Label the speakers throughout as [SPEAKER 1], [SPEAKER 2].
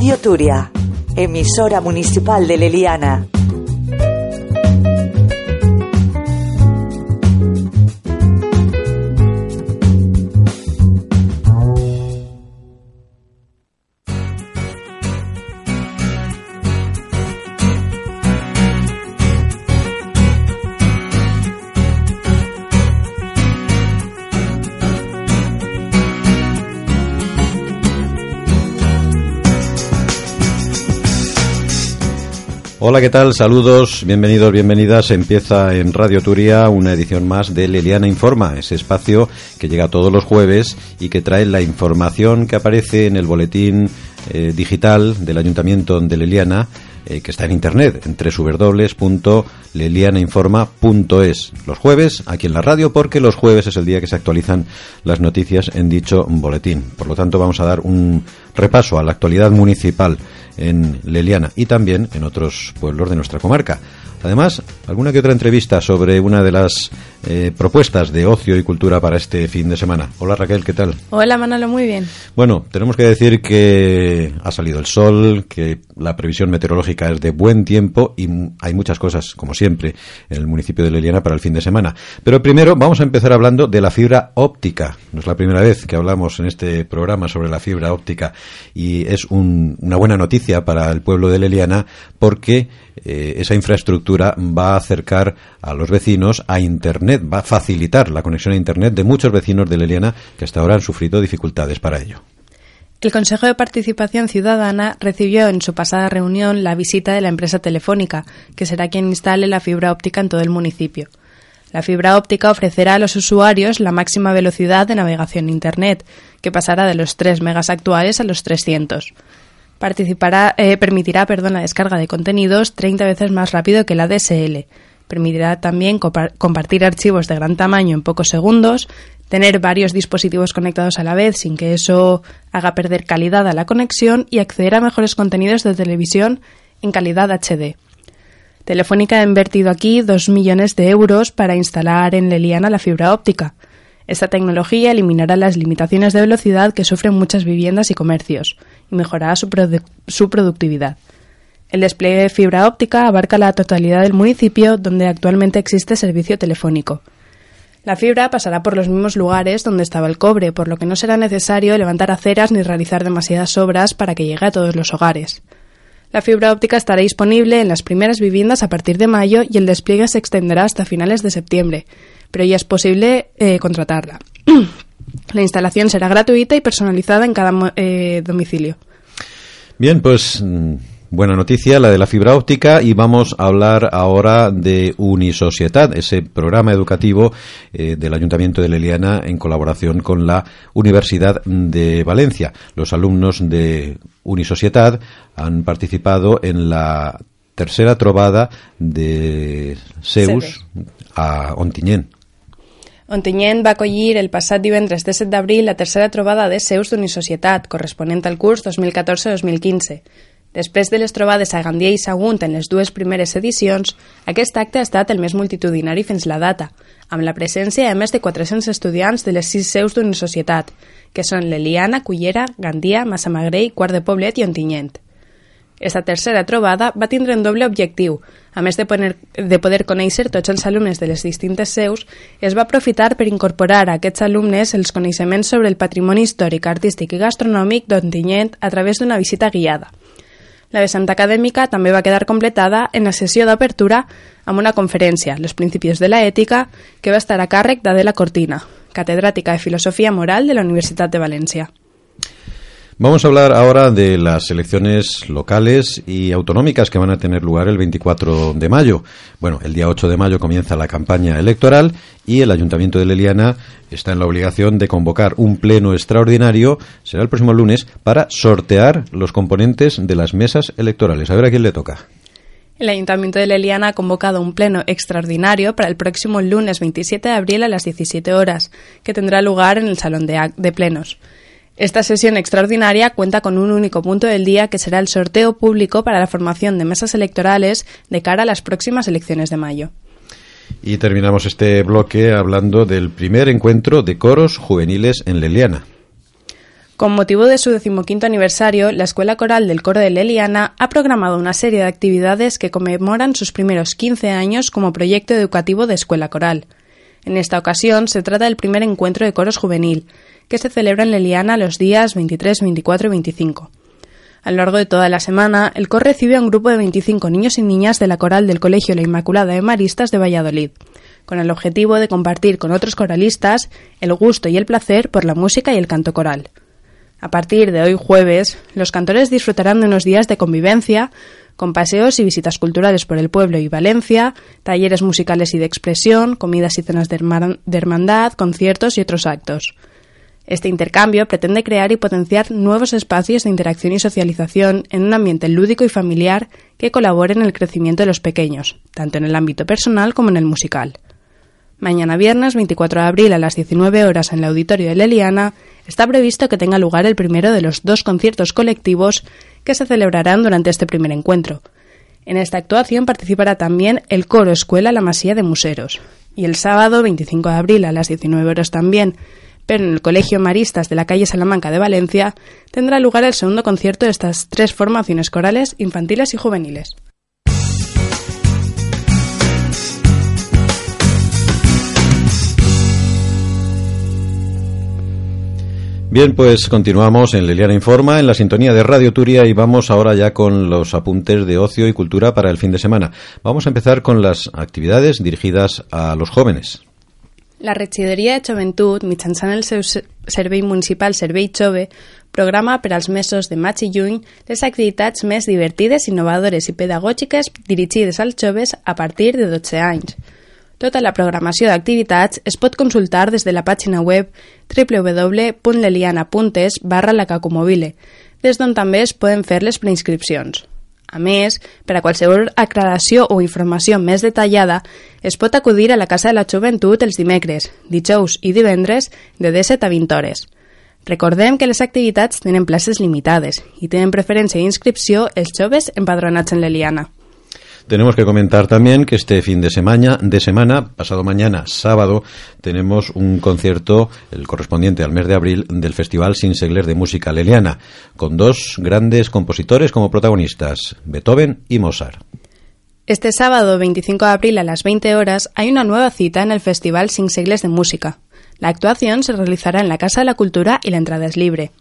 [SPEAKER 1] Radio Turia, emisora municipal de Leliana.
[SPEAKER 2] Hola, ¿qué tal? Saludos, bienvenidos, bienvenidas. Empieza en Radio Turia una edición más de Leliana Informa, ese espacio que llega todos los jueves y que trae la información que aparece en el boletín eh, digital del Ayuntamiento de Leliana, eh, que está en internet, en www.lelianainforma.es. Los jueves, aquí en la radio, porque los jueves es el día que se actualizan las noticias en dicho boletín. Por lo tanto, vamos a dar un repaso a la actualidad municipal en Leliana y también en otros pueblos de nuestra comarca. Además, alguna que otra entrevista sobre una de las eh, propuestas de ocio y cultura para este fin de semana. Hola Raquel, ¿qué tal?
[SPEAKER 3] Hola Manolo, muy bien.
[SPEAKER 2] Bueno, tenemos que decir que ha salido el sol, que la previsión meteorológica es de buen tiempo y hay muchas cosas, como siempre, en el municipio de Leliana para el fin de semana. Pero primero vamos a empezar hablando de la fibra óptica. No es la primera vez que hablamos en este programa sobre la fibra óptica y es una buena noticia para el pueblo de Leliana porque eh, esa infraestructura va a acercar a los vecinos a Internet, va a facilitar la conexión a Internet de muchos vecinos de Leliana que hasta ahora han sufrido dificultades para ello.
[SPEAKER 3] El Consejo de Participación Ciudadana recibió en su pasada reunión la visita de la empresa telefónica, que será quien instale la fibra óptica en todo el municipio. La fibra óptica ofrecerá a los usuarios la máxima velocidad de navegación Internet, que pasará de los 3 megas actuales a los 300 participará, eh, permitirá perdón, la descarga de contenidos 30 veces más rápido que la DSL. Permitirá también compartir archivos de gran tamaño en pocos segundos, tener varios dispositivos conectados a la vez sin que eso haga perder calidad a la conexión y acceder a mejores contenidos de televisión en calidad HD. Telefónica ha invertido aquí 2 millones de euros para instalar en Leliana la fibra óptica. Esta tecnología eliminará las limitaciones de velocidad que sufren muchas viviendas y comercios y mejorará su, productividad. El despliegue de fibra óptica abarca la totalidad del municipio donde actualmente existe servicio telefónico. La fibra pasará por los mismos lugares donde estaba el cobre, por lo que no será necesario levantar aceras ni realizar demasiadas obras para que llegue a todos los hogares. La fibra óptica estará disponible en las primeras viviendas a partir de mayo y el despliegue se extenderá hasta finales de septiembre, pero ya es posible eh, contratarla. La instalación será gratuita y personalizada en cada eh, domicilio.
[SPEAKER 2] Bien, pues mm, buena noticia la de la fibra óptica y vamos a hablar ahora de Unisocietad, ese programa educativo eh, del Ayuntamiento de Leliana en colaboración con la Universidad de Valencia. Los alumnos de Unisocietad han participado en la tercera trovada de Zeus a Ontinyent.
[SPEAKER 3] Ontinyent va acollir el passat divendres 17 d'abril la tercera trobada de seus d'Unisocietat, corresponent al curs 2014-2015. Després de les trobades a Gandia i Sagunt en les dues primeres edicions, aquest acte ha estat el més multitudinari fins la data, amb la presència de més de 400 estudiants de les sis seus d'Unisocietat, que són l'Eliana, Cullera, Gandia, Massamagrell, Quart de Poblet i Ontinyent. Esta tercera trobada va tindre un doble objectiu. A més de poder, de poder conèixer tots els alumnes de les distintes seus, es va aprofitar per incorporar a aquests alumnes els coneixements sobre el patrimoni històric, artístic i gastronòmic d'Ontinyent a través d'una visita guiada. La vessant acadèmica també va quedar completada en la sessió d'apertura amb una conferència, Els principis de la ètica, que va estar a càrrec d'Adela Cortina, catedràtica de Filosofia Moral de la Universitat de València.
[SPEAKER 2] Vamos a hablar ahora de las elecciones locales y autonómicas que van a tener lugar el 24 de mayo. Bueno, el día 8 de mayo comienza la campaña electoral y el Ayuntamiento de Leliana está en la obligación de convocar un pleno extraordinario, será el próximo lunes, para sortear los componentes de las mesas electorales. A ver a quién le toca.
[SPEAKER 3] El Ayuntamiento de Leliana ha convocado un pleno extraordinario para el próximo lunes 27 de abril a las 17 horas, que tendrá lugar en el Salón de, de Plenos. Esta sesión extraordinaria cuenta con un único punto del día que será el sorteo público para la formación de mesas electorales de cara a las próximas elecciones de mayo.
[SPEAKER 2] Y terminamos este bloque hablando del primer encuentro de coros juveniles en Leliana.
[SPEAKER 3] Con motivo de su decimoquinto aniversario, la Escuela Coral del Coro de Leliana ha programado una serie de actividades que conmemoran sus primeros 15 años como proyecto educativo de Escuela Coral. En esta ocasión se trata del primer encuentro de coros juvenil, que se celebra en Leliana los días 23, 24 y 25. A lo largo de toda la semana, el coro recibe a un grupo de 25 niños y niñas de la coral del Colegio La Inmaculada de Maristas de Valladolid, con el objetivo de compartir con otros coralistas el gusto y el placer por la música y el canto coral. A partir de hoy jueves, los cantores disfrutarán de unos días de convivencia, con paseos y visitas culturales por el pueblo y Valencia, talleres musicales y de expresión, comidas y cenas de, hermandad, conciertos y otros actos. Este intercambio pretende crear y potenciar nuevos espacios de interacción y socialización en un ambiente lúdico y familiar que colabore en el crecimiento de los pequeños, tanto en el ámbito personal como en el musical. Mañana viernes 24 de abril a las 19 horas en el auditorio de Leliana está previsto que tenga lugar el primero de los dos conciertos colectivos que se celebrarán durante este primer encuentro. En esta actuación participará también el coro Escuela La Masía de Museros. Y el sábado 25 de abril a las 19 horas también, pero en el Colegio Maristas de la calle Salamanca de Valencia, tendrá lugar el segundo concierto de estas tres formaciones corales infantiles y juveniles.
[SPEAKER 2] Bien, pues continuamos en Leliana Informa, en la sintonía de Radio Turia y vamos ahora ya con los apuntes de ocio y cultura para el fin de semana. Vamos a empezar con las actividades dirigidas a los jóvenes.
[SPEAKER 3] La regidoria de Joventut, mitjançant el seu servei municipal Servei Chove, programa per als mesos de maig i juny les activitats més divertides, innovadores i pedagògiques dirigides als joves a partir de 12 anys. Tota la programació d'activitats es pot consultar des de la pàgina web www.leliana.es barra la cacomobile, des d'on també es poden fer les preinscripcions. A més, per a qualsevol aclaració o informació més detallada, es pot acudir a la Casa de la Joventut els dimecres, dijous i divendres de 17 a 20 hores. Recordem que les activitats tenen places limitades i tenen preferència d'inscripció els joves empadronats en l'Eliana.
[SPEAKER 2] Tenemos que comentar también que este fin de semana, de semana, pasado mañana, sábado, tenemos un concierto, el correspondiente al mes de abril, del Festival Sin Segler de Música Leliana, con dos grandes compositores como protagonistas, Beethoven y Mozart.
[SPEAKER 3] Este sábado 25 de abril a las 20 horas hay una nueva cita en el Festival Sin Segles de Música. La actuación se realizará en la Casa de la Cultura y la entrada es libre.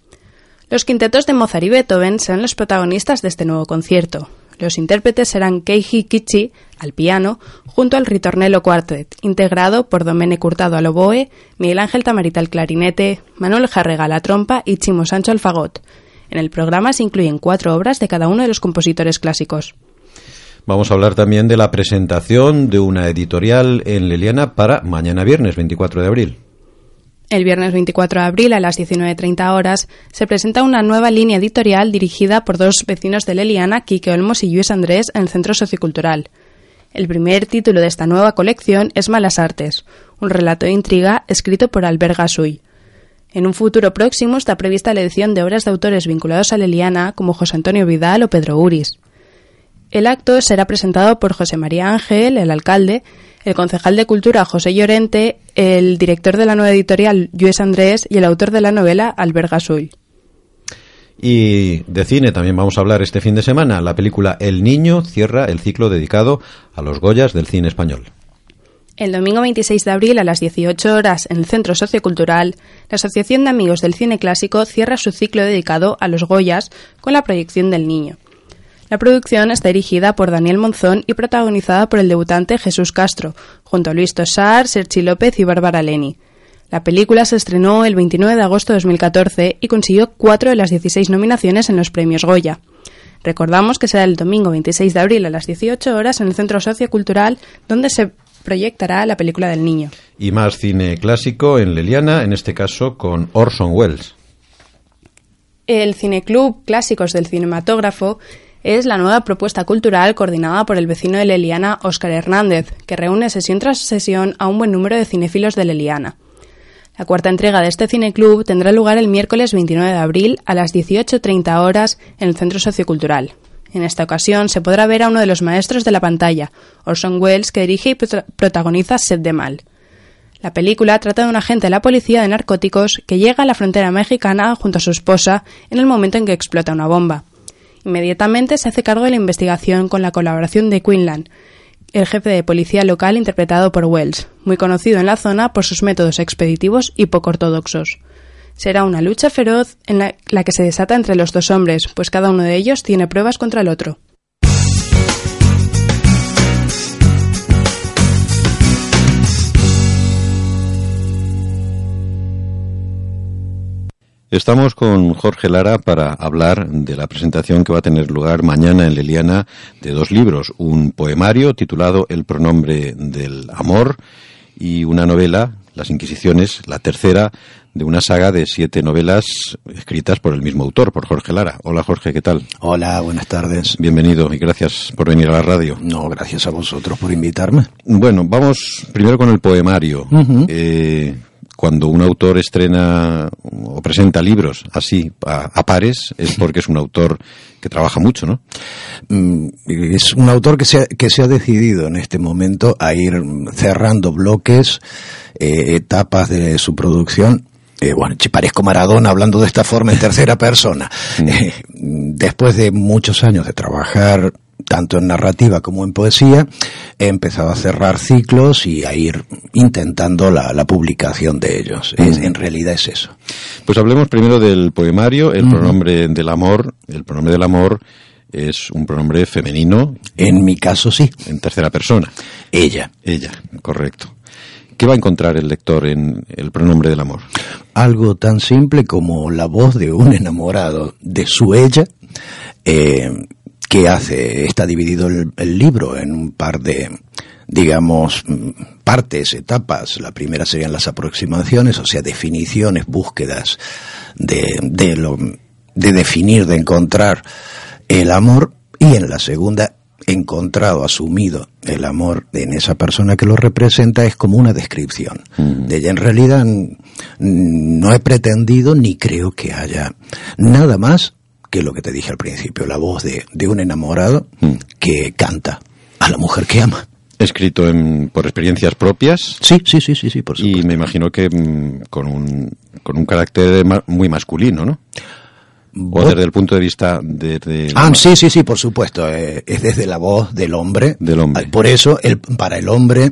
[SPEAKER 3] Los quintetos de Mozart y Beethoven serán los protagonistas de este nuevo concierto. Los intérpretes serán Keiji Kichi al piano, junto al Ritornello Quartet, integrado por Domene Curtado al oboe, Miguel Ángel Tamarita al clarinete, Manuel Jarrega la trompa y Chimo Sancho al fagot. En el programa se incluyen cuatro obras de cada uno de los compositores clásicos.
[SPEAKER 2] Vamos a hablar también de la presentación de una editorial en Leliana para mañana viernes 24 de abril.
[SPEAKER 3] El viernes 24 de abril a las 19.30 horas se presenta una nueva línea editorial dirigida por dos vecinos de Leliana, Quique Olmos y Luis Andrés, en el Centro Sociocultural. El primer título de esta nueva colección es Malas Artes, un relato de intriga escrito por Albert Gasuy. En un futuro próximo está prevista la edición de obras de autores vinculados a Leliana como José Antonio Vidal o Pedro Uris. El acto será presentado por José María Ángel, el alcalde, el concejal de Cultura José Llorente, el director de la nueva editorial Luis Andrés y el autor de la novela Albert Gasull.
[SPEAKER 2] Y de cine también vamos a hablar este fin de semana. La película El Niño cierra el ciclo dedicado a los Goyas del cine español.
[SPEAKER 3] El domingo 26 de abril a las 18 horas en el Centro Sociocultural, la Asociación de Amigos del Cine Clásico cierra su ciclo dedicado a los Goyas con la proyección del Niño. La producción está dirigida por Daniel Monzón y protagonizada por el debutante Jesús Castro, junto a Luis Tosar, Sergi López y Bárbara Leni. La película se estrenó el 29 de agosto de 2014 y consiguió cuatro de las 16 nominaciones en los premios Goya. Recordamos que será el domingo 26 de abril a las 18 horas en el Centro Sociocultural, donde se proyectará la película del niño.
[SPEAKER 2] Y más cine clásico en Leliana, en este caso con Orson Welles.
[SPEAKER 3] El Cineclub Clásicos del Cinematógrafo es la nueva propuesta cultural coordinada por el vecino de Leliana, Óscar Hernández, que reúne sesión tras sesión a un buen número de cinéfilos de Leliana. La cuarta entrega de este cineclub tendrá lugar el miércoles 29 de abril a las 18.30 horas en el Centro Sociocultural. En esta ocasión se podrá ver a uno de los maestros de la pantalla, Orson Welles, que dirige y protagoniza Set de Mal. La película trata de un agente de la policía de narcóticos que llega a la frontera mexicana junto a su esposa en el momento en que explota una bomba. Inmediatamente se hace cargo de la investigación con la colaboración de Quinlan, el jefe de policía local interpretado por Wells, muy conocido en la zona por sus métodos expeditivos y poco ortodoxos. Será una lucha feroz en la, la que se desata entre los dos hombres, pues cada uno de ellos tiene pruebas contra el otro.
[SPEAKER 2] Estamos con Jorge Lara para hablar de la presentación que va a tener lugar mañana en Leliana de dos libros, un poemario titulado El pronombre del amor y una novela, Las Inquisiciones, la tercera de una saga de siete novelas escritas por el mismo autor, por Jorge Lara. Hola Jorge, ¿qué tal?
[SPEAKER 4] Hola, buenas tardes.
[SPEAKER 2] Bienvenido y gracias por venir a la radio.
[SPEAKER 4] No, gracias a vosotros por invitarme.
[SPEAKER 2] Bueno, vamos primero con el poemario. eh, cuando un autor estrena o presenta libros así a, a, pares es porque es un autor que trabaja mucho, ¿no?
[SPEAKER 4] Mm, Es un autor que se ha, que se ha decidido en este momento a ir cerrando bloques, eh, etapas de su producción. Eh, bueno, parezco Maradona hablando de esta forma en tercera persona. Eh, después de muchos años de trabajar tanto en narrativa como en poesía, he empezado a cerrar ciclos y a ir intentando la, la publicación de ellos. Es, en realidad es eso.
[SPEAKER 2] Pues hablemos primero del poemario, el pronombre del amor. El pronombre del amor es un pronombre femenino.
[SPEAKER 4] En mi caso sí.
[SPEAKER 2] En tercera persona.
[SPEAKER 4] Ella.
[SPEAKER 2] Ella, correcto. ¿Qué va a encontrar el lector en el pronombre del amor?
[SPEAKER 4] Algo tan simple como la voz de un enamorado de su ella. Eh, que hace, está dividido el, el, libro en un par de, digamos, partes, etapas. La primera serían las aproximaciones, o sea, definiciones, búsquedas de, de, lo, de definir, de encontrar el amor. Y en la segunda, encontrado, asumido el amor en esa persona que lo representa es como una descripción mm. de ella. En realidad no he pretendido ni creo que haya nada más que lo que te dije al principio, la voz de, de un enamorado mm. que canta a la mujer que ama.
[SPEAKER 2] Escrito en, por experiencias propias.
[SPEAKER 4] Sí, sí, sí, sí, sí por
[SPEAKER 2] supuesto. Y me imagino que mm, con, un, con un carácter muy masculino, ¿no? O desde el punto de vista de... de
[SPEAKER 4] ah, sí, sí, sí, por supuesto. Eh, es desde la voz del hombre.
[SPEAKER 2] Del hombre.
[SPEAKER 4] Por eso, el, para el hombre,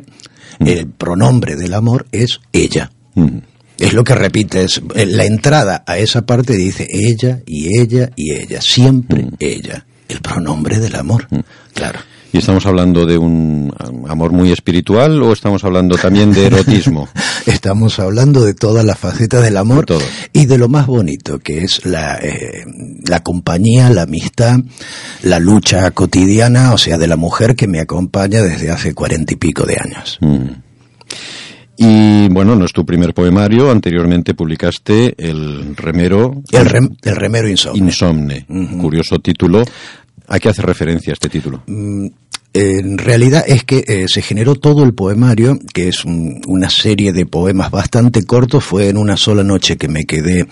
[SPEAKER 4] mm. el pronombre del amor es ella. Mm. Es lo que repites. La entrada a esa parte dice ella y ella y ella. Siempre mm. ella. El pronombre del amor.
[SPEAKER 2] Mm.
[SPEAKER 4] Claro.
[SPEAKER 2] ¿Y estamos hablando de un amor muy espiritual o estamos hablando también de erotismo?
[SPEAKER 4] estamos hablando de todas las facetas del amor de y de lo más bonito que es la, eh, la compañía, la amistad, la lucha cotidiana, o sea, de la mujer que me acompaña desde hace cuarenta y pico de años.
[SPEAKER 2] Mm. Y bueno, no es tu primer poemario, anteriormente publicaste El Remero.
[SPEAKER 4] El, rem, el Remero Insomne.
[SPEAKER 2] Insomne. Uh -huh. Curioso título. ¿A qué hace referencia este título?
[SPEAKER 4] Mm, en realidad es que eh, se generó todo el poemario, que es un, una serie de poemas bastante cortos, fue en una sola noche que me quedé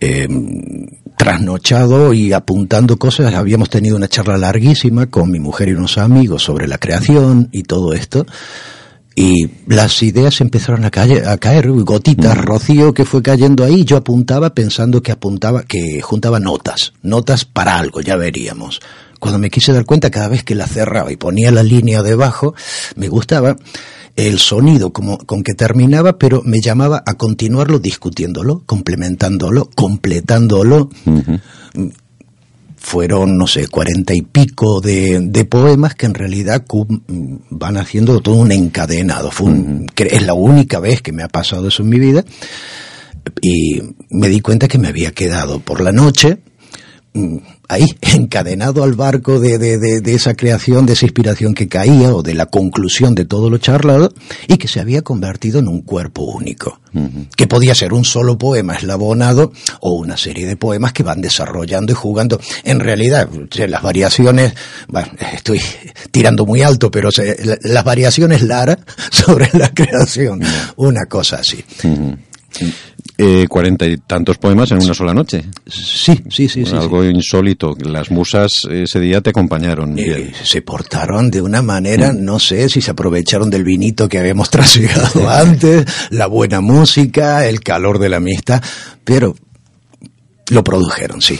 [SPEAKER 4] eh, trasnochado y apuntando cosas. Habíamos tenido una charla larguísima con mi mujer y unos amigos sobre la creación y todo esto y las ideas empezaron a caer, a caer gotitas, mm. rocío que fue cayendo ahí, yo apuntaba pensando que apuntaba, que juntaba notas, notas para algo, ya veríamos. Cuando me quise dar cuenta, cada vez que la cerraba y ponía la línea debajo, me gustaba el sonido como, con que terminaba, pero me llamaba a continuarlo discutiéndolo, complementándolo, completándolo. Fueron, no sé, cuarenta y pico de, de, poemas que en realidad van haciendo todo un encadenado. Fue un, es la única vez que me ha pasado eso en mi vida. Y me di cuenta que me había quedado por la noche ahí, encadenado al barco de, de, de, de, esa creación, de esa inspiración que caía o de la conclusión de todo lo charlado y que se había convertido en un cuerpo único, uh -huh. que podía ser un solo poema eslabonado o una serie de poemas que van desarrollando y jugando. En realidad, las variaciones, bueno, estoy tirando muy alto, pero se, las variaciones Lara sobre la creación, uh -huh. una cosa así.
[SPEAKER 2] Uh -huh. Eh, cuarenta y tantos poemas en una sola noche.
[SPEAKER 4] Sí, sí, sí. sí
[SPEAKER 2] algo insólito. Las musas ese día te acompañaron.
[SPEAKER 4] Eh, se portaron de una manera, mm. no sé si se aprovecharon del vinito que habíamos trasegado antes, la buena música, el calor de la amistad, pero lo produjeron, sí.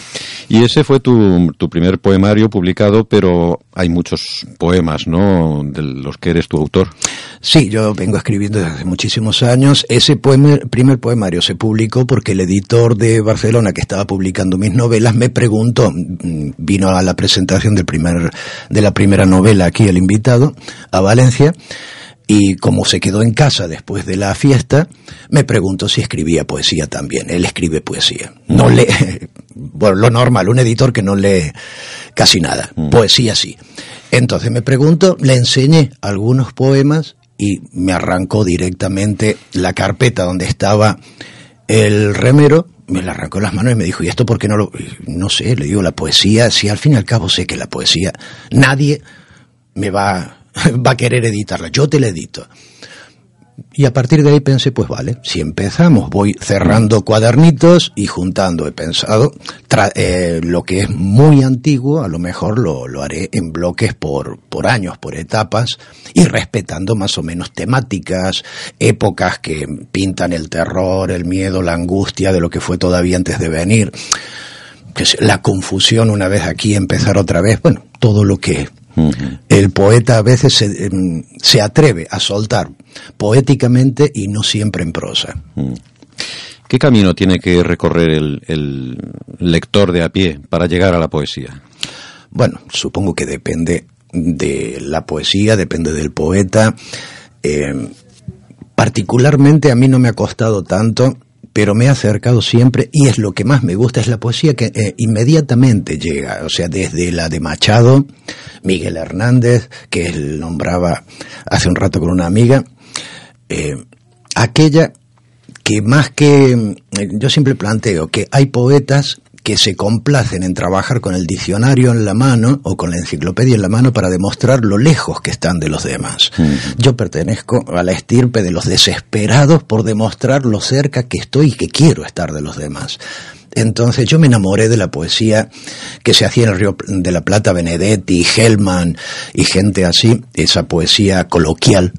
[SPEAKER 2] Y ese fue tu, tu, primer poemario publicado, pero hay muchos poemas, ¿no?, de los que eres tu autor.
[SPEAKER 4] Sí, yo vengo escribiendo desde hace muchísimos años. Ese primer poemario se publicó porque el editor de Barcelona que estaba publicando mis novelas me preguntó, mm, vino a la presentación del primer, de la primera novela aquí el invitado, a Valencia, y como se quedó en casa después de la fiesta, me preguntó si escribía poesía también. Él escribe poesía. No lee, bueno, lo normal, un editor que no lee casi nada. Mm. Poesía sí. Entonces me pregunto, le enseñé algunos poemas y me arrancó directamente la carpeta donde estaba el remero, me la arrancó las manos y me dijo, ¿y esto por qué no lo...? No sé, le digo, la poesía, si al fin y al cabo sé que la poesía, nadie me va va a querer editarla, yo te la edito. Y a partir de ahí pensé, pues vale, si empezamos, voy cerrando cuadernitos y juntando. He pensado, eh, lo que es muy antiguo, a lo mejor lo, lo haré en bloques por, por años, por etapas, y respetando más o menos temáticas, épocas que pintan el terror, el miedo, la angustia de lo que fue todavía antes de venir, que la confusión una vez aquí, empezar otra vez, bueno, todo lo que el poeta a veces em, se, atreve a soltar poéticamente y no siempre en prosa.
[SPEAKER 2] ¿Qué camino tiene que recorrer el, lector de a pie para llegar a la poesía?
[SPEAKER 4] Bueno, supongo que depende de la poesía, depende del poeta. Em, particularmente a mí no me ha costado tanto pero me he acercado siempre y es lo que más me gusta, es la poesía que eh, inmediatamente llega, o sea, desde la de Machado, Miguel Hernández, que él nombraba hace un rato con una amiga, eh, aquella que más que, eh, yo siempre planteo que hay poetas que se complacen en trabajar con el diccionario en la mano o con la enciclopedia en la mano para demostrar lo lejos que están de los demás. Yo pertenezco a la estirpe de los desesperados por demostrar lo cerca que estoy y que quiero estar de los demás. Entonces yo me enamoré de la poesía que se hacía en el Río de la Plata, Benedetti, Hellman y gente así, esa poesía coloquial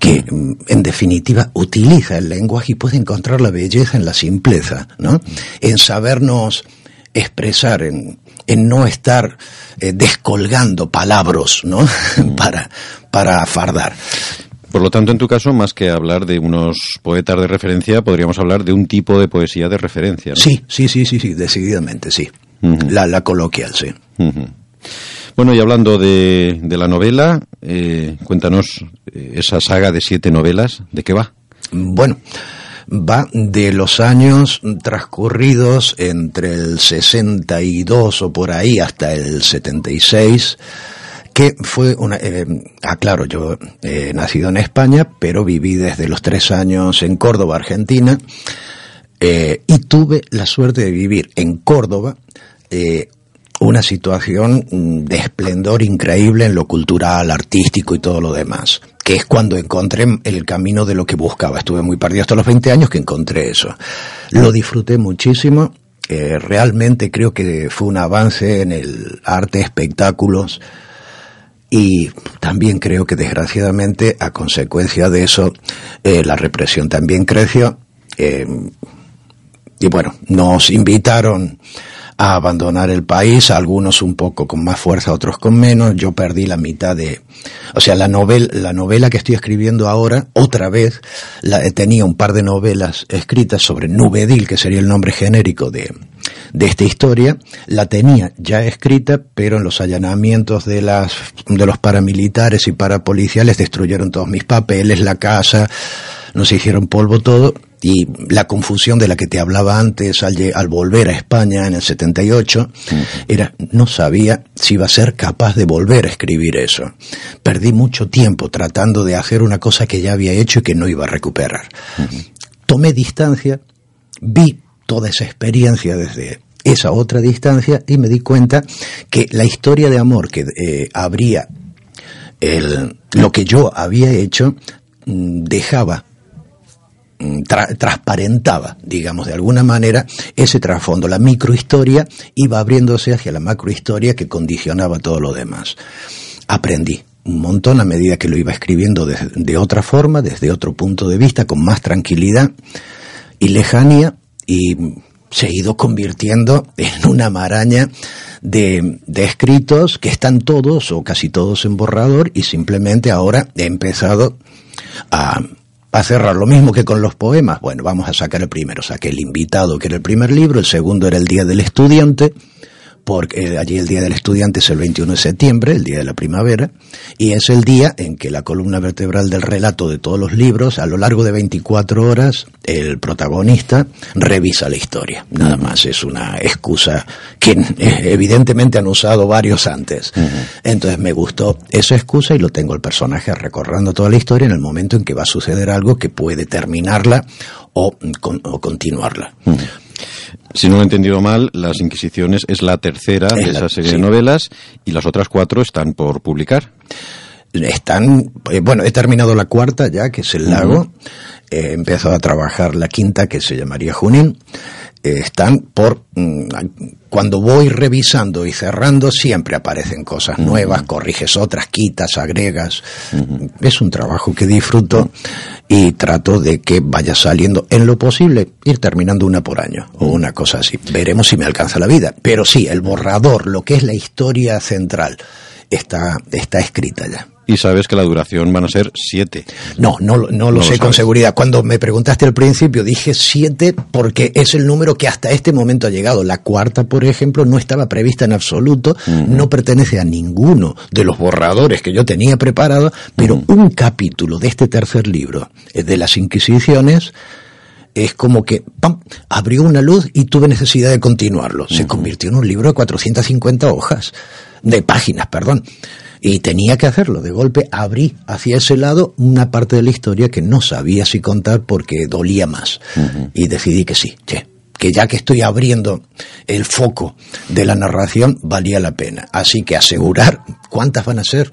[SPEAKER 4] que mm, en definitiva utiliza el lenguaje y puede encontrar la belleza en la simpleza, ¿no? En sabernos expresar, en, en no estar eh, descolgando palabras, ¿no? para, para fardar.
[SPEAKER 2] Por lo tanto, en tu caso, más que hablar de unos poetas de referencia, podríamos hablar de un tipo de poesía de referencia. ¿no?
[SPEAKER 4] Sí, sí, sí, sí, sí, decididamente, sí. la, la coloquial, sí.
[SPEAKER 2] Bueno, y hablando de, de la novela, eh, cuéntanos eh, esa saga de siete novelas, ¿de qué va?
[SPEAKER 4] Bueno, va de los años transcurridos entre el 62 o por ahí hasta el 76 que fue una... Eh, ah, claro, yo he nacido en España, pero viví desde los tres años en Córdoba, Argentina, y tuve la suerte de vivir en Córdoba una situación mm, de esplendor increíble en lo cultural, artístico y todo lo demás, que es cuando encontré el camino de lo que buscaba. Estuve muy perdido hasta los 20 años que encontré eso. Lo disfruté muchísimo, eh, realmente creo que fue un avance en el arte, espectáculos, y también creo que desgraciadamente a consecuencia de eso eh, la represión también creció. Eh, y bueno, nos invitaron a abandonar el país, algunos un poco con más fuerza, otros con menos. Yo perdí la mitad de, o sea, la novela, la novela que estoy escribiendo ahora, otra vez, la, tenía un par de novelas escritas sobre Nubedil, que sería el nombre genérico de, de esta historia, la tenía ya escrita, pero en los allanamientos de las, de los paramilitares y parapoliciales destruyeron todos mis papeles, la casa, nos hicieron polvo todo, y la confusión de la que te hablaba antes al, al volver a España en el 78 era no sabía si iba a ser capaz de volver a escribir eso. Perdí mucho tiempo tratando de hacer una cosa que ya había hecho y que no iba a recuperar. Tomé distancia, vi toda esa experiencia desde esa otra distancia y me di cuenta que la historia de amor que eh, habría el, lo que yo había hecho mm, dejaba mm, transparentaba, digamos, de alguna manera ese trasfondo. La microhistoria iba abriéndose hacia la macrohistoria que condicionaba todo lo demás. Aprendí un montón a medida que lo iba escribiendo de, otra forma, desde otro punto de vista, con más tranquilidad y lejanía, y se ha ido convirtiendo en una maraña de, de, escritos que están todos o casi todos en borrador y simplemente ahora he empezado a, a cerrar lo mismo que con los poemas. Bueno, vamos a sacar el primero. Saqué el invitado, que era el primer libro, el segundo era el Día del Estudiante, porque allí el Día del Estudiante es el 21 de septiembre, el Día de la Primavera, y es el día en que la columna vertebral del relato de todos los libros, a lo largo de 24 horas, el protagonista revisa la historia. Nada más, es una excusa que eh, evidentemente han usado varios antes. Entonces me gustó esa excusa y lo tengo el personaje recorriendo toda la historia en el momento en que va a suceder algo que puede terminarla o, continuarla.
[SPEAKER 2] Si no he entendido mal, Las Inquisiciones es la tercera de esa serie de novelas y las otras cuatro están por publicar.
[SPEAKER 4] Están, eh, bueno, he terminado la cuarta ya, que es El Lago. He empezado a trabajar la quinta, que se llamaría Junín. Eh, están por mm, cuando voy revisando y cerrando siempre aparecen cosas nuevas, corriges otras, quitas, agregas. Es un trabajo que disfruto y trato de que vaya saliendo en lo posible, ir terminando una por año o una cosa así. Veremos si me alcanza la vida. Pero sí, el borrador, lo que es la historia central, está, está escrita ya
[SPEAKER 2] y sabes que la duración van a ser siete.
[SPEAKER 4] No, no, no, lo sé con seguridad. Cuando me preguntaste al principio dije siete porque es el número que hasta este momento ha llegado. La cuarta, por ejemplo, no estaba prevista en absoluto, no pertenece a ninguno de los borradores que yo tenía preparado, pero un capítulo de este tercer libro, eh, de las Inquisiciones, es como que ¡pam! abrió una luz y tuve necesidad de continuarlo. Se convirtió en un libro de 450 hojas, de páginas, perdón y tenía que hacerlo. De golpe abrí hacia ese lado una parte de la historia que no sabía si contar porque dolía más. Y decidí que sí, que ya que estoy abriendo el foco de la narración, valía la pena. Así que asegurar cuántas van a ser.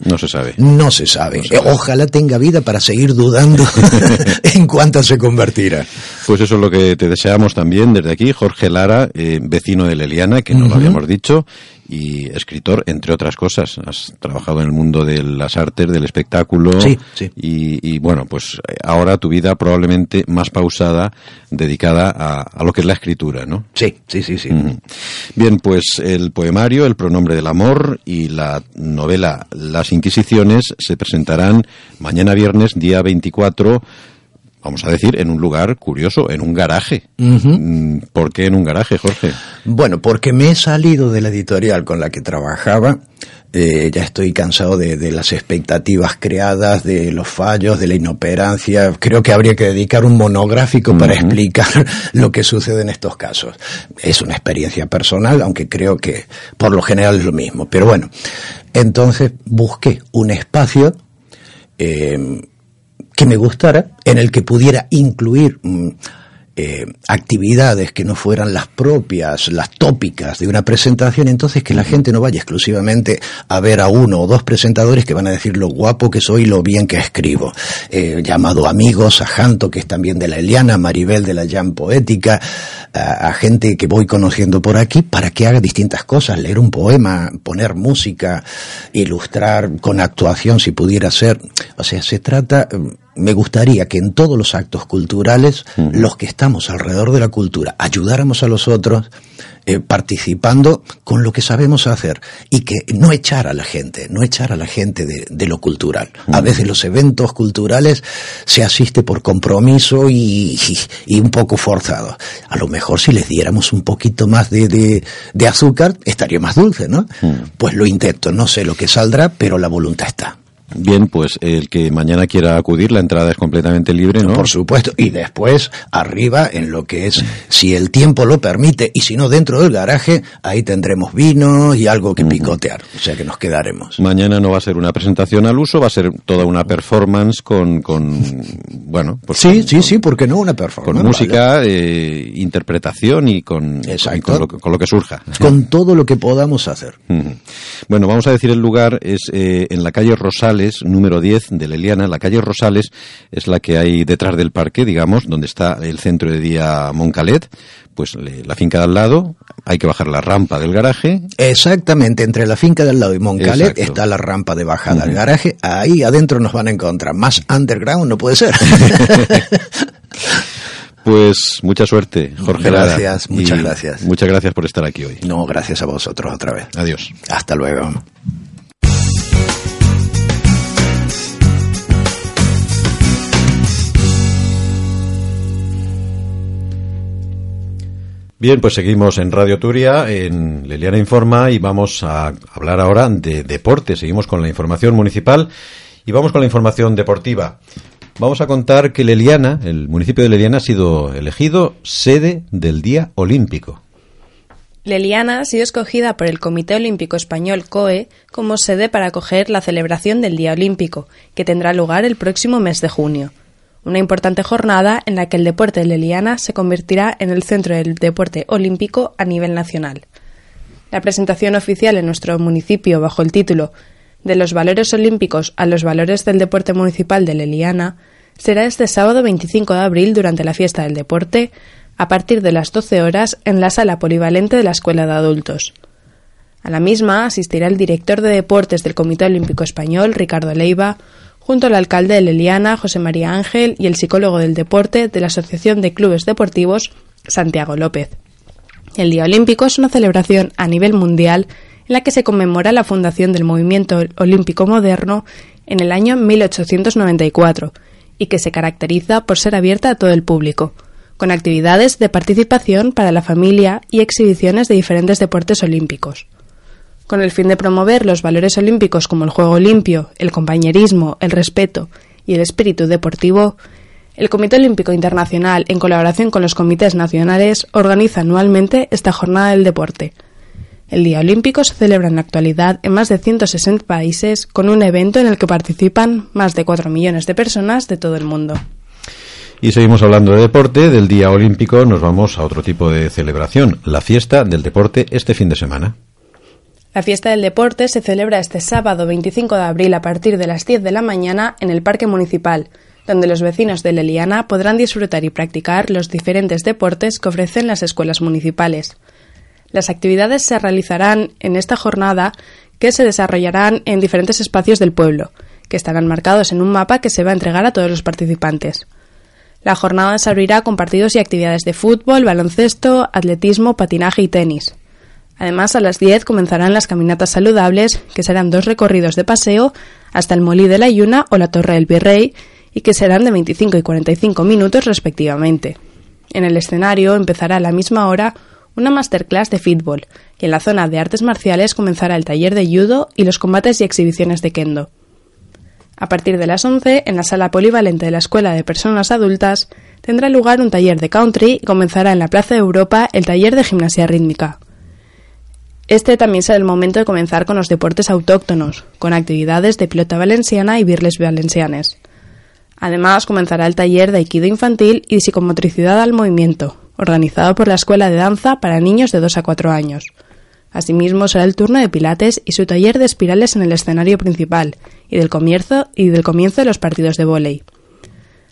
[SPEAKER 2] No se sabe.
[SPEAKER 4] No se sabe. Ojalá tenga vida para seguir dudando en cuántas se convertirá.
[SPEAKER 2] Pues eso es lo que te deseamos también desde aquí. Jorge Lara, eh, vecino de Leliana, que no lo habíamos dicho, y escritor, entre otras cosas. Has trabajado en el mundo de las artes, del espectáculo.
[SPEAKER 4] Sí, sí.
[SPEAKER 2] Y, bueno, pues ahora tu vida probablemente más pausada, dedicada a, lo que es la escritura, ¿no?
[SPEAKER 4] Sí, sí, sí, sí.
[SPEAKER 2] Bien, pues el poemario, El pronombre del amor y la novela Las Inquisiciones se presentarán mañana viernes, día 24 vamos a decir, en un lugar curioso, en un garaje. Mm, ¿Por qué en un garaje, Jorge?
[SPEAKER 4] Bueno, porque me he salido de la editorial con la que trabajaba. Eh, ya estoy cansado de, las expectativas creadas, de los fallos, de la inoperancia. Creo que habría que dedicar un monográfico para explicar lo que sucede en estos casos. Es una experiencia personal, aunque creo que por lo general es lo mismo. Pero bueno, entonces busqué un espacio eh, que me gustara, en el que pudiera incluir mm, eh, actividades que no fueran las propias, las tópicas de una presentación, entonces que la gente no vaya exclusivamente a ver a uno o dos presentadores que van a decir lo guapo que soy y lo bien que escribo. Eh, llamado amigos, a Janto, que es también de la Eliana, Maribel de la Jam Poética, a, gente que voy conociendo por aquí, para que haga distintas cosas, leer un poema, poner música, ilustrar con actuación si pudiera ser. O sea, se trata me gustaría que en todos los actos culturales, los que estamos alrededor de la cultura, ayudáramos a los otros eh, participando con lo que sabemos hacer y que no echar a la gente, no echar a la gente de, lo cultural. A veces los eventos culturales se asiste por compromiso y, un poco forzado. A lo mejor si les diéramos un poquito más de, de azúcar, estaría más dulce, ¿no? Pues lo intento, no sé lo que saldrá, pero la voluntad está.
[SPEAKER 2] Bien, pues el que mañana quiera acudir, la entrada es completamente libre, ¿no?
[SPEAKER 4] Por supuesto. Y después, arriba, en lo que es, si el tiempo lo permite, y si no, dentro del garaje, ahí tendremos vino y algo que picotear. O sea que nos quedaremos.
[SPEAKER 2] Mañana no va a ser una presentación al uso, va a ser toda una performance con, con bueno,
[SPEAKER 4] pues sí, sí, sí, porque no una performance.
[SPEAKER 2] Con música, eh, interpretación y con, con, lo, que surja.
[SPEAKER 4] Con todo lo que podamos hacer.
[SPEAKER 2] Bueno, vamos a decir el lugar, es eh, en la calle Rosal Rosales, número 10 de Leliana. La calle Rosales es la que hay detrás del parque, digamos, donde está el centro de día Moncalet. Pues la finca de al lado, hay que bajar la rampa del garaje.
[SPEAKER 4] Exactamente, entre la finca de al lado y Moncalet está la rampa de bajada al garaje. Ahí adentro nos van a encontrar. Más underground no puede ser.
[SPEAKER 2] Pues mucha suerte, Jorge
[SPEAKER 4] Gracias, muchas gracias.
[SPEAKER 2] Muchas gracias por estar aquí hoy.
[SPEAKER 4] No, gracias a vosotros otra vez.
[SPEAKER 2] Adiós.
[SPEAKER 4] Hasta luego.
[SPEAKER 2] Bien, pues seguimos en Radio Turia, en Leliana Informa, y vamos a hablar ahora de deporte. Seguimos con la información municipal y vamos con la información deportiva. Vamos a contar que Leliana, el municipio de Leliana, ha sido elegido sede del Día Olímpico.
[SPEAKER 3] Leliana ha sido escogida por el Comité Olímpico Español COE como sede para acoger la celebración del Día Olímpico, que tendrá lugar el próximo mes de junio una importante jornada en la que el deporte de Leliana se convertirá en el centro del deporte olímpico a nivel nacional. La presentación oficial en nuestro municipio bajo el título De los valores olímpicos a los valores del deporte municipal de Leliana será este sábado 25 de abril durante la fiesta del deporte a partir de las 12 horas en la sala polivalente de la Escuela de Adultos. A la misma asistirá el director de deportes del Comité Olímpico Español, Ricardo Leiva, junto al alcalde de Leliana, José María Ángel, y el psicólogo del deporte de la Asociación de Clubes Deportivos, Santiago López. El Día Olímpico es una celebración a nivel mundial en la que se conmemora la fundación del movimiento olímpico moderno en el año 1894 y que se caracteriza por ser abierta a todo el público, con actividades de participación para la familia y exhibiciones de diferentes deportes olímpicos con el fin de promover los valores olímpicos como el juego limpio, el compañerismo, el respeto y el espíritu deportivo, el Comité Olímpico Internacional, en colaboración con los comités nacionales, organiza anualmente esta jornada del deporte. El Día Olímpico se celebra en la actualidad en más de 160 países con un evento en el que participan más de 4 millones de personas de todo el mundo.
[SPEAKER 2] Y seguimos hablando de deporte. Del Día Olímpico nos vamos a otro tipo de celebración, la fiesta del deporte este fin de semana.
[SPEAKER 3] La fiesta del deporte se celebra este sábado 25 de abril a partir de las 10 de la mañana en el Parque Municipal, donde los vecinos de Leliana podrán disfrutar y practicar los diferentes deportes que ofrecen las escuelas municipales. Las actividades se realizarán en esta jornada que se desarrollarán en diferentes espacios del pueblo, que estarán marcados en un mapa que se va a entregar a todos los participantes. La jornada se abrirá con partidos y actividades de fútbol, baloncesto, atletismo, patinaje y tenis. Además, a las 10 comenzarán las caminatas saludables, que serán dos recorridos de paseo hasta el Molí de la Yuna o la Torre del Virrey, y que serán de 25 y 45 minutos respectivamente. En el escenario empezará a la misma hora una masterclass de fútbol, y en la zona de artes marciales comenzará el taller de judo y los combates y exhibiciones de kendo. A partir de las 11, en la sala polivalente de la Escuela de Personas Adultas, tendrá lugar un taller de country y comenzará en la Plaza de Europa el taller de gimnasia rítmica. Este también será el momento de comenzar con los deportes autóctonos, con actividades de pilota valenciana y birles valencianes. Además, comenzará el taller de Aikido infantil y psicomotricidad al movimiento, organizado por la Escuela de Danza para niños de 2 a 4 años. Asimismo, será el turno de Pilates y su taller de espirales en el escenario principal y del comienzo, y del comienzo de los partidos de vóley.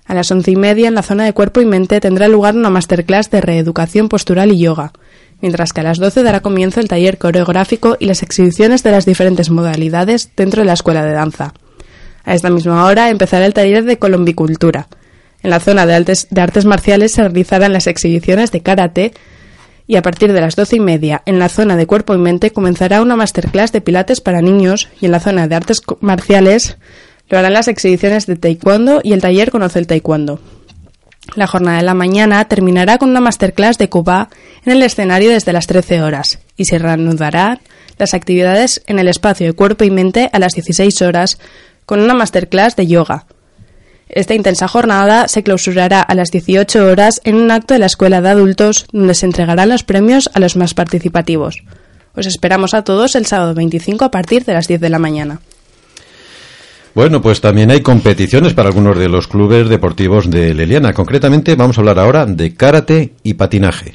[SPEAKER 3] A las once y media, en la zona de cuerpo y mente, tendrá lugar una masterclass de reeducación postural y yoga, mientras que a las 12 dará comienzo el taller coreográfico y las exhibiciones de las diferentes modalidades dentro de la escuela de danza. A esta misma hora empezará el taller de colombicultura. En la zona de, artes marciales se realizarán las exhibiciones de karate y a partir de las doce y media en la zona de cuerpo y mente comenzará una masterclass de pilates para niños y en la zona de artes marciales lo harán las exhibiciones de taekwondo y el taller conoce el taekwondo. La jornada de la mañana terminará con una masterclass de Cuba en el escenario desde las 13 horas y se reanudarán las actividades en el espacio de cuerpo y mente a las 16 horas con una masterclass de yoga. Esta intensa jornada se clausurará a las 18 horas en un acto de la Escuela de Adultos donde se entregarán los premios a los más participativos. Os esperamos a todos el sábado 25 a partir de las 10 de la mañana.
[SPEAKER 2] Bueno, pues también hay competiciones para algunos de los clubes deportivos de Leliana. Concretamente vamos a hablar ahora de karate y patinaje.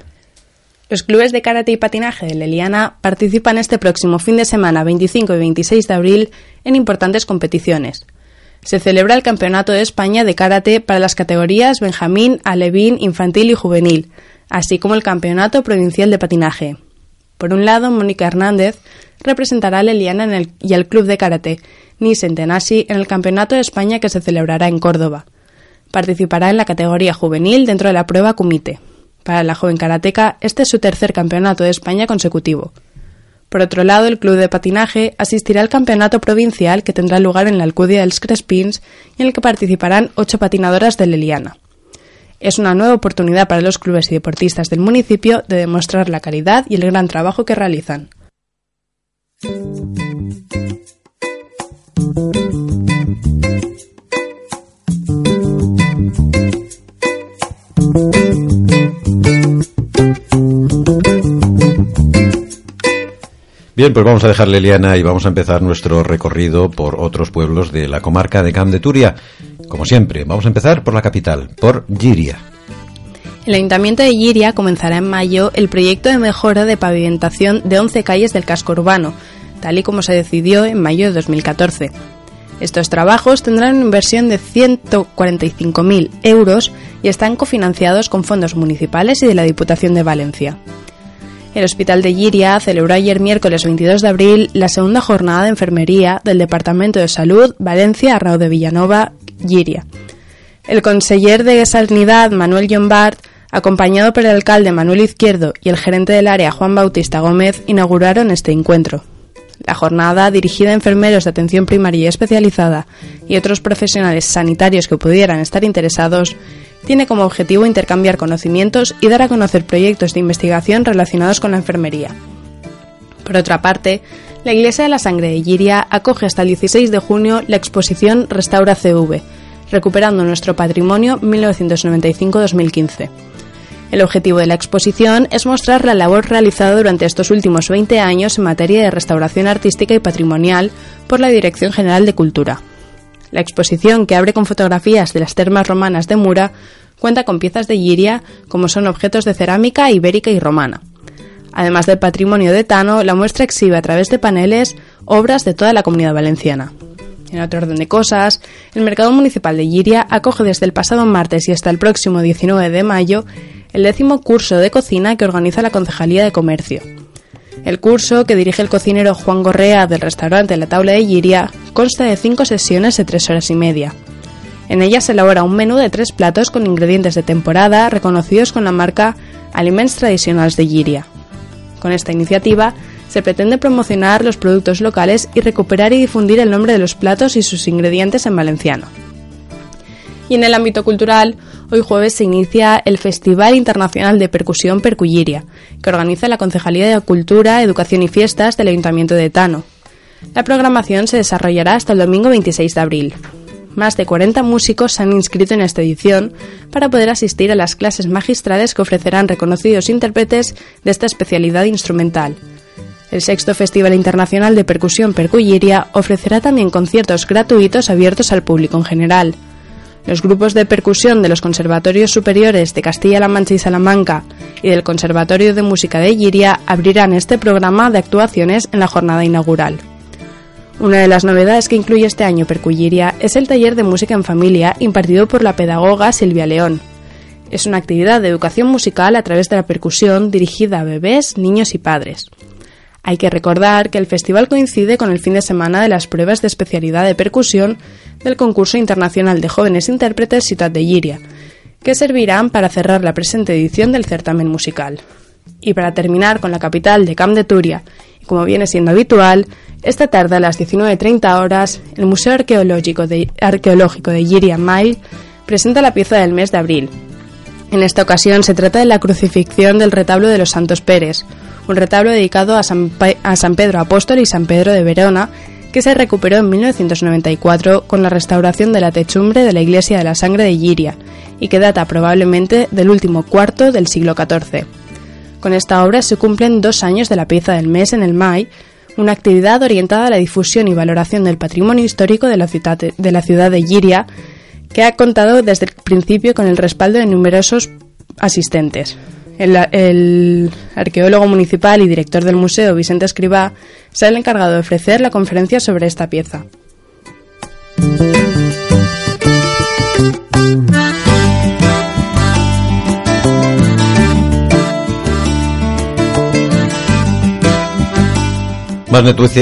[SPEAKER 3] Los clubes de karate y patinaje de Leliana participan este próximo fin de semana 25 y 26 de abril en importantes competiciones. Se celebra el Campeonato de España de Karate para las categorías Benjamín, Alevín, Infantil y Juvenil, así como el Campeonato Provincial de Patinaje. Por un lado, Mónica Hernández representará a Leliana y al Club de Karate Nisen Tenasi en el Campeonato de España que se celebrará en Córdoba. Participará en la categoría juvenil dentro de la prueba Kumite. Para la joven karateca, este es su tercer campeonato de España consecutivo. Por otro lado, el club de patinaje asistirá al campeonato provincial que tendrá lugar en la Alcudia dels Crespins y en el que participarán ocho patinadoras de Leliana. Es una nueva oportunidad para los clubes y deportistas del municipio de demostrar la calidad y el gran trabajo que realizan.
[SPEAKER 2] Bien, pues vamos a dejar Leliana y vamos a empezar nuestro recorrido por otros pueblos de la comarca de Camp de Turia. Como siempre, vamos a empezar por la capital, por Giria.
[SPEAKER 3] El Ayuntamiento de Giria comenzará en mayo el proyecto de mejora de pavimentación de 11 calles del casco urbano, tal y como se decidió en mayo de 2014. Estos trabajos tendrán una inversión de 145.000 euros y están cofinanciados con fondos municipales y de la Diputación de Valencia. El Hospital de Giria celebró ayer miércoles 22 de abril la segunda jornada de enfermería del Departamento de Salud Valencia Arrao de Villanova, Giria. El conseller de Sanidad Manuel Llombart, acompañado por el alcalde Manuel Izquierdo y el gerente del área Juan Bautista Gómez, inauguraron este encuentro. La jornada, dirigida a enfermeros de atención primaria especializada y otros profesionales sanitarios que pudieran estar interesados, tiene como objetivo intercambiar conocimientos y dar a conocer proyectos de investigación relacionados con la enfermería. Por otra parte, la Iglesia de la Sangre de Giria acoge hasta el 16 de junio la exposición Restaura CV, recuperando nuestro patrimonio 1995-2015. El objetivo de la exposición es mostrar la labor realizada durante estos últimos 20 años en materia de restauración artística y patrimonial por la Dirección General de Cultura. La exposición, que abre con fotografías de las termas romanas de Mura, cuenta con piezas de Giria, como son objetos de cerámica ibérica y romana. Además del patrimonio de Tano, la muestra exhibe a través de paneles obras de toda la comunidad valenciana. En otro orden de cosas, el Mercado Municipal de Giria acoge desde el pasado martes y hasta el próximo 19 de mayo el décimo curso de cocina que organiza la Concejalía de Comercio. El curso, que dirige el cocinero Juan Gorrea del restaurante La Taula de Giria, consta de cinco sesiones de tres horas y media. En ella se elabora un menú de tres platos con ingredientes de temporada reconocidos con la marca Aliments Tradicionals de Giria. Con esta iniciativa se pretende promocionar los productos locales y recuperar y difundir el nombre de los platos y sus ingredientes en valenciano. Y en el ámbito cultural, hoy jueves se inicia el Festival Internacional de Percusión Percuyiria, que organiza la Concejalía de Cultura, Educación y Fiestas del Ayuntamiento de Tano. La programación se desarrollará hasta el domingo 26 de abril. Más de 40 músicos se han inscrito en esta edición para poder asistir a las clases magistrales que ofrecerán reconocidos intérpretes de esta especialidad instrumental. El sexto Festival Internacional de Percusión Percuyiria ofrecerá también conciertos gratuitos abiertos al público en general. Los grupos de percusión de los conservatorios superiores de Castilla-La Mancha y Salamanca y del Conservatorio de Música de Giria abrirán este programa de actuaciones en la jornada inaugural. Una de las novedades que incluye este año Percuyiria es el taller de música en familia impartido por la pedagoga Silvia León. Es una actividad de educación musical a través de la percusión dirigida a bebés, niños y padres. Hay que recordar que el festival coincide con el fin de semana de las pruebas de especialidad de percusión del concurso internacional de jóvenes intérpretes Ciudad de Giria, que servirán para cerrar la presente edición del certamen musical. Y para terminar con la capital de Camp de Turia, y como viene siendo habitual, esta tarde a las 19.30 horas, el Museo Arqueológico de, Arqueológico de Mail presenta la pieza del mes de abril. En esta ocasión se trata de la crucifixión del retablo de los Santos Pérez, un retablo dedicado a San, a San Pedro Apóstol y San Pedro de Verona, que se recuperó en 1994 con la restauración de la techumbre de la Iglesia de la Sangre de Giria y que data probablemente del último cuarto del siglo XIV. Con esta obra se cumplen dos años de la pieza del mes en el MAI, una actividad orientada a la difusión y valoración del patrimonio histórico de la ciudad de, de que ha contado desde el principio con el respaldo de numerosos asistentes. El, arqueólogo municipal y director del museo, Vicente Escribá, se el encargado de ofrecer la conferencia sobre esta pieza.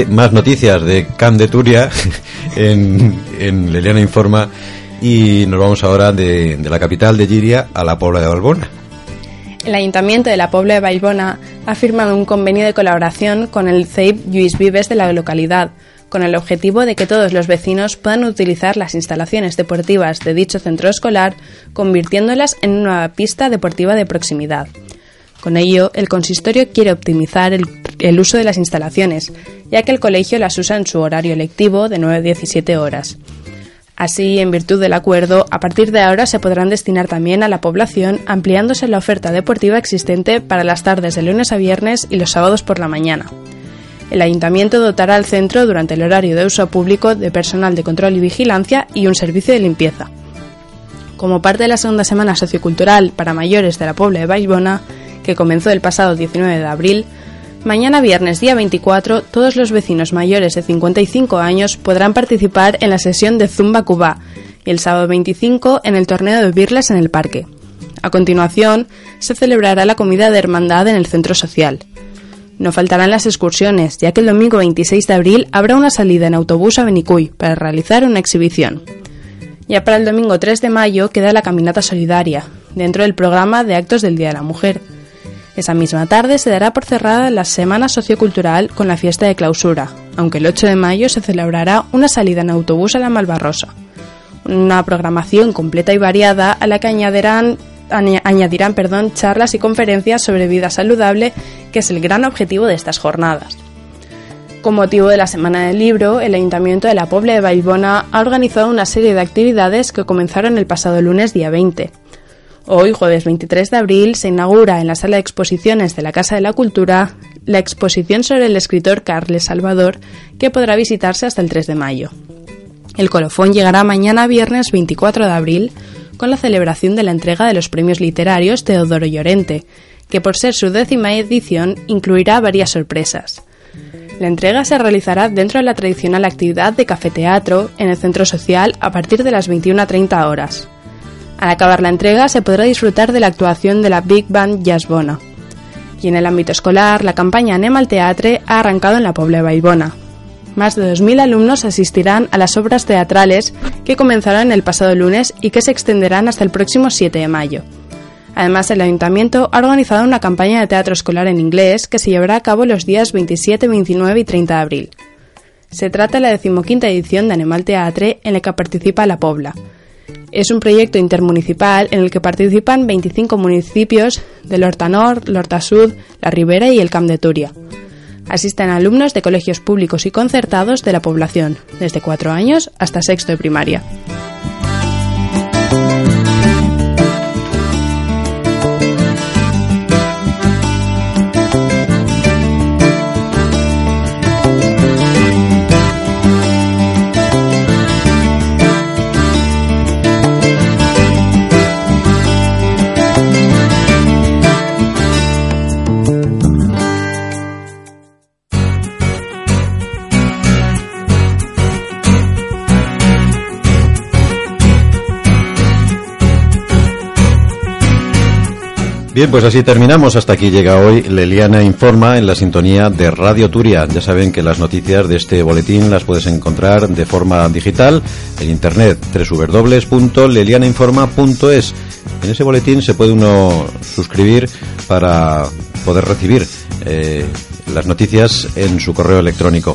[SPEAKER 2] Más, noticias de Can de Turia en, en Leliana Informa y nos vamos ahora de, la capital de Giria a la Pobla de Balbona.
[SPEAKER 3] El Ayuntamiento de la Pobla de Balbona ha firmado un convenio de colaboración con el CEIP Lluís Vives de la localidad, con el objetivo de que todos los vecinos puedan utilizar las instalaciones deportivas de dicho centro escolar, convirtiéndolas en una pista deportiva de proximidad. Con ello, el consistorio quiere optimizar el, el, uso de las instalaciones, ya que el colegio las usa en su horario lectivo de 9 a 17 horas. Así, en virtud del acuerdo, a partir de ahora se podrán destinar también a la población, ampliándose la oferta deportiva existente para las tardes de lunes a viernes y los sábados por la mañana. El ayuntamiento dotará al centro durante el horario de uso público de personal de control y vigilancia y un servicio de limpieza. Como parte de la segunda semana sociocultural para mayores de la Pobla de Baibona, que comenzó el pasado 19 de abril, Mañana viernes día 24, todos los vecinos mayores de 55 años podrán participar en la sesión de Zumba Cuba y el sábado 25 en el torneo de Birles en el parque. A continuación, se celebrará la comida de hermandad en el centro social. No faltarán las excursiones, ya que el domingo 26 de abril habrá una salida en autobús a Benicuy para realizar una exhibición. Ya para el domingo 3 de mayo queda la caminata solidaria, dentro del programa de actos del Día de la Mujer. Esa misma tarde se dará por cerrada la Semana Sociocultural con la fiesta de clausura, aunque el 8 de mayo se celebrará una salida en autobús a la Malvarrosa. Una programación completa y variada a la que añadirán, charlas y conferencias sobre vida saludable, que es el gran objetivo de estas jornadas. Con motivo de la Semana del Libro, el Ayuntamiento de la Pobla de Baibona ha organizado una serie de actividades que comenzaron el pasado lunes día 20. Hoy, jueves 23 de abril, se inaugura en la sala de exposiciones de la Casa de la Cultura la exposición sobre el escritor Carles Salvador, que podrá visitarse hasta el 3 de mayo. El colofón llegará mañana viernes 24 de abril con la celebración de la entrega de los premios literarios Teodoro Llorente, que por ser su décima edición incluirá varias sorpresas. La entrega se realizará dentro de la tradicional actividad de cafeteatro en el centro social a partir de las 21.30 horas. Al acabar la entrega se podrá disfrutar de la actuación de la Big Band Jazzbona. Y en el ámbito escolar, la campaña Anem Teatre ha arrancado en la Pobla Baibona. Más de 2.000 alumnos asistirán a las obras teatrales que comenzaron el pasado lunes y que se extenderán hasta el próximo 7 de mayo. Además, el ayuntamiento ha organizado una campaña de teatro escolar en inglés que se llevará a cabo los días 27, 29 y 30 de abril. Se trata de la decimoquinta edición de Animal Teatre en la que participa la Pobla, es un proyecto intermunicipal en el que participan 25 municipios del Horta Nord, Horta Sud, La Ribera y el Camp de Turia. Asisten alumnos de colegios públicos y concertados de la población, desde 4 años hasta sexto de primaria.
[SPEAKER 2] Bien, pues así terminamos. Hasta aquí llega hoy Leliana Informa en la sintonía de Radio Turia. Ya saben que las noticias de este boletín las puedes encontrar de forma digital en internet www.lelianainforma.es. En ese boletín se puede uno suscribir para poder recibir eh, las noticias en su correo electrónico.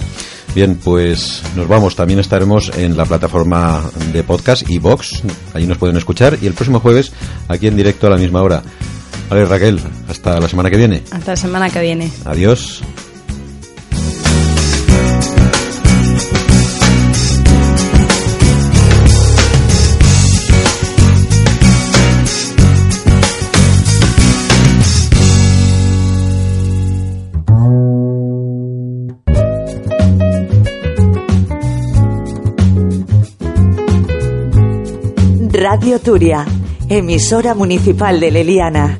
[SPEAKER 2] Bien, pues nos vamos. También estaremos en la plataforma de podcast y Vox. Allí nos pueden escuchar. Y el próximo jueves, aquí en directo a la misma hora. Vale, Raquel, hasta la semana que viene.
[SPEAKER 3] Hasta la semana que viene.
[SPEAKER 2] Adiós.
[SPEAKER 1] Radio Turia, emisora municipal de Leliana.